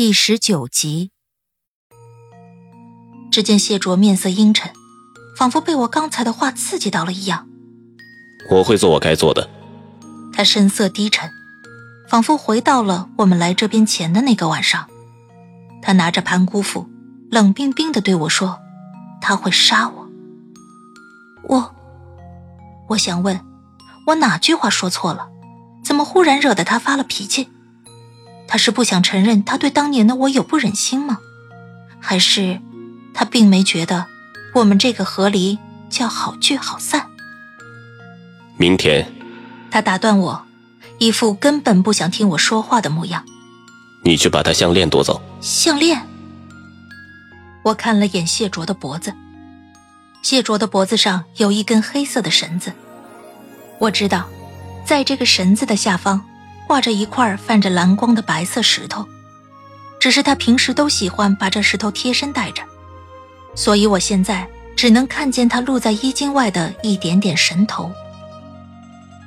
第十九集。只见谢卓面色阴沉，仿佛被我刚才的话刺激到了一样。我会做我该做的。他神色低沉，仿佛回到了我们来这边前的那个晚上。他拿着盘古斧，冷冰冰的对我说：“他会杀我。”我，我想问，我哪句话说错了？怎么忽然惹得他发了脾气？他是不想承认他对当年的我有不忍心吗？还是？他并没觉得我们这个和离叫好聚好散。明天，他打断我，一副根本不想听我说话的模样。你去把他项链夺走。项链。我看了眼谢卓的脖子，谢卓的脖子上有一根黑色的绳子。我知道，在这个绳子的下方挂着一块泛着蓝光的白色石头，只是他平时都喜欢把这石头贴身带着。所以，我现在只能看见他露在衣襟外的一点点神头。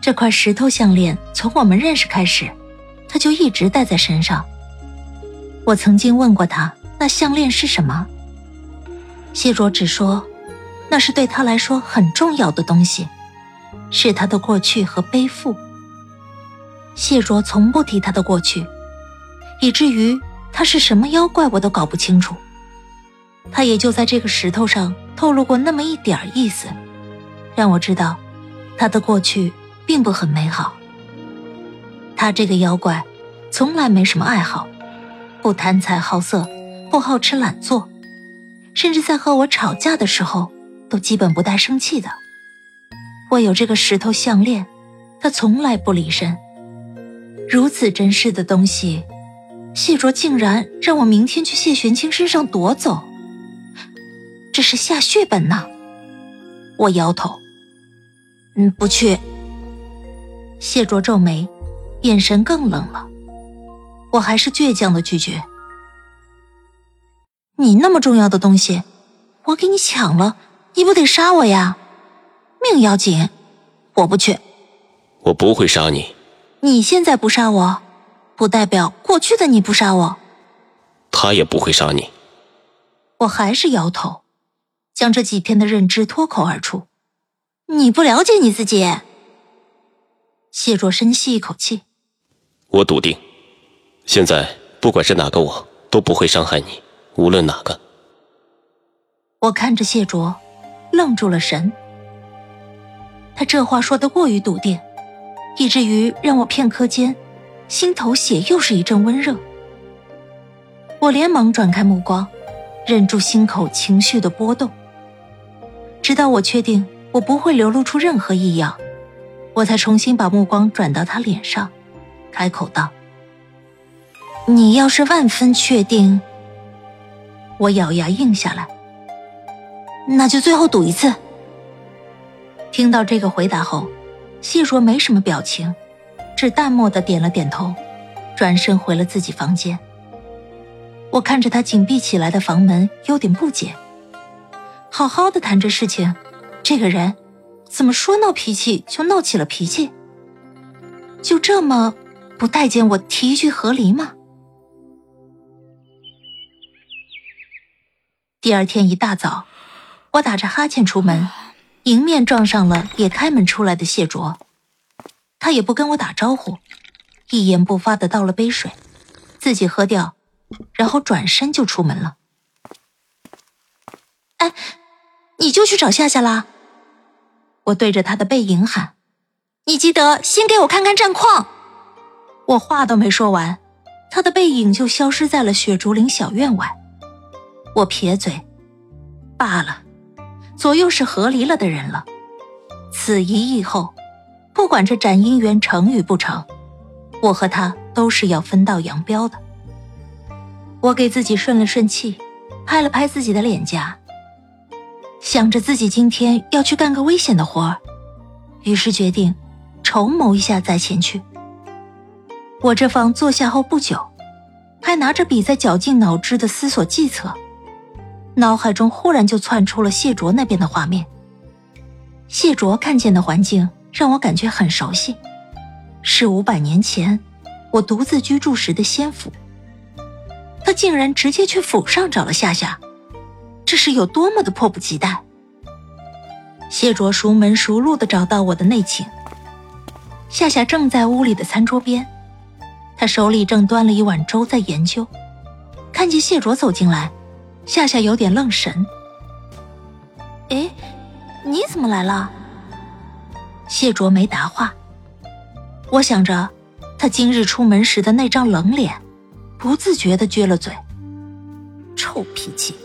这块石头项链从我们认识开始，他就一直戴在身上。我曾经问过他，那项链是什么？谢卓只说，那是对他来说很重要的东西，是他的过去和背负。谢卓从不提他的过去，以至于他是什么妖怪，我都搞不清楚。他也就在这个石头上透露过那么一点意思，让我知道，他的过去并不很美好。他这个妖怪，从来没什么爱好，不贪财好色，不好吃懒做，甚至在和我吵架的时候，都基本不带生气的。我有这个石头项链，他从来不离身。如此珍视的东西，谢卓竟然让我明天去谢玄清身上夺走。这是下血本呐！我摇头，嗯，不去。谢卓皱眉，眼神更冷了。我还是倔强的拒绝。你那么重要的东西，我给你抢了，你不得杀我呀？命要紧，我不去。我不会杀你。你现在不杀我，不代表过去的你不杀我。他也不会杀你。我还是摇头。将这几天的认知脱口而出，你不了解你自己。谢卓深吸一口气，我笃定，现在不管是哪个我都不会伤害你，无论哪个。我看着谢卓，愣住了神。他这话说的过于笃定，以至于让我片刻间心头血又是一阵温热。我连忙转开目光，忍住心口情绪的波动。直到我确定我不会流露出任何异样，我才重新把目光转到他脸上，开口道：“你要是万分确定……”我咬牙应下来：“那就最后赌一次。”听到这个回答后，谢若没什么表情，只淡漠的点了点头，转身回了自己房间。我看着他紧闭起来的房门，有点不解。好好的谈这事情，这个人怎么说闹脾气就闹起了脾气？就这么不待见我提一句和离吗？第二天一大早，我打着哈欠出门，迎面撞上了也开门出来的谢卓，他也不跟我打招呼，一言不发的倒了杯水，自己喝掉，然后转身就出门了。哎。你就去找夏夏啦！我对着他的背影喊：“你记得先给我看看战况。”我话都没说完，他的背影就消失在了雪竹林小院外。我撇嘴：“罢了，左右是合离了的人了。此一役后，不管这斩姻缘成与不成，我和他都是要分道扬镳的。”我给自己顺了顺气，拍了拍自己的脸颊，想着自己今天要去干个危险的活儿，于是决定筹谋一下再前去。我这方坐下后不久，还拿着笔在绞尽脑汁的思索计策，脑海中忽然就窜出了谢卓那边的画面。谢卓看见的环境让我感觉很熟悉，是五百年前我独自居住时的仙府。他竟然直接去府上找了夏夏，这是有多么的迫不及待。谢卓熟门熟路的找到我的内寝，夏夏正在屋里的餐桌边，他手里正端了一碗粥在研究。看见谢卓走进来，夏夏有点愣神。哎，你怎么来了？谢卓没答话。我想着，他今日出门时的那张冷脸。不自觉的撅了嘴，臭脾气。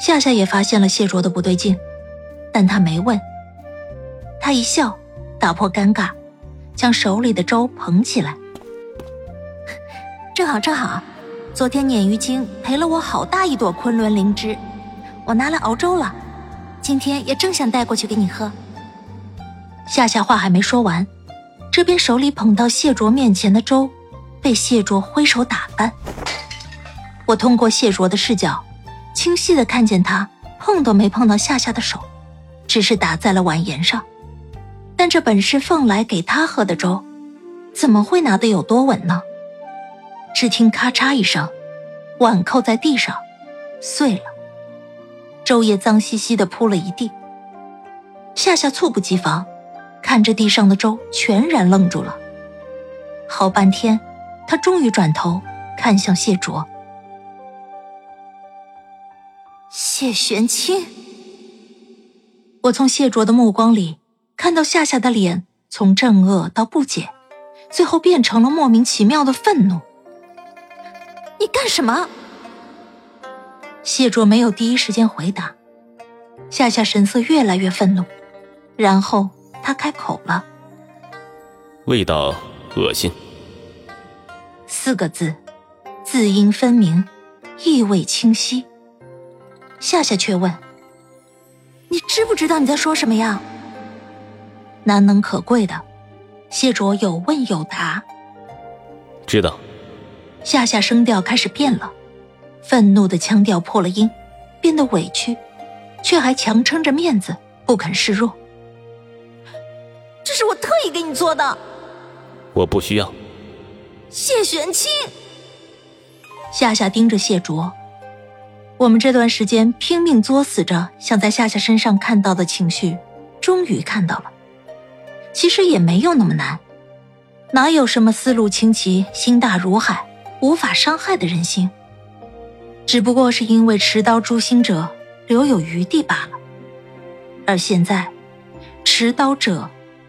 夏夏也发现了谢卓的不对劲，但他没问。他一笑，打破尴尬，将手里的粥捧起来。正好正好，昨天鲶鱼精赔了我好大一朵昆仑灵芝，我拿来熬粥了，今天也正想带过去给你喝。夏夏话还没说完，这边手里捧到谢卓面前的粥。被谢卓挥手打翻。我通过谢卓的视角，清晰的看见他碰都没碰到夏夏的手，只是打在了碗沿上。但这本是凤来给他喝的粥，怎么会拿得有多稳呢？只听咔嚓一声，碗扣在地上，碎了，粥也脏兮兮的铺了一地。夏夏猝不及防，看着地上的粥，全然愣住了，好半天。他终于转头看向谢卓，谢玄清。我从谢卓的目光里看到夏夏的脸从震愕到不解，最后变成了莫名其妙的愤怒。你干什么？谢卓没有第一时间回答，夏夏神色越来越愤怒，然后他开口了：“味道恶心。”四个字，字音分明，意味清晰。夏夏却问：“你知不知道你在说什么呀？”难能可贵的，谢卓有问有答。知道。夏夏声调开始变了，愤怒的腔调破了音，变得委屈，却还强撑着面子不肯示弱。这是我特意给你做的。我不需要。谢玄清，夏夏盯着谢卓。我们这段时间拼命作死着，想在夏夏身上看到的情绪，终于看到了。其实也没有那么难，哪有什么思路清奇、心大如海、无法伤害的人心？只不过是因为持刀诛心者留有余地罢了。而现在，持刀者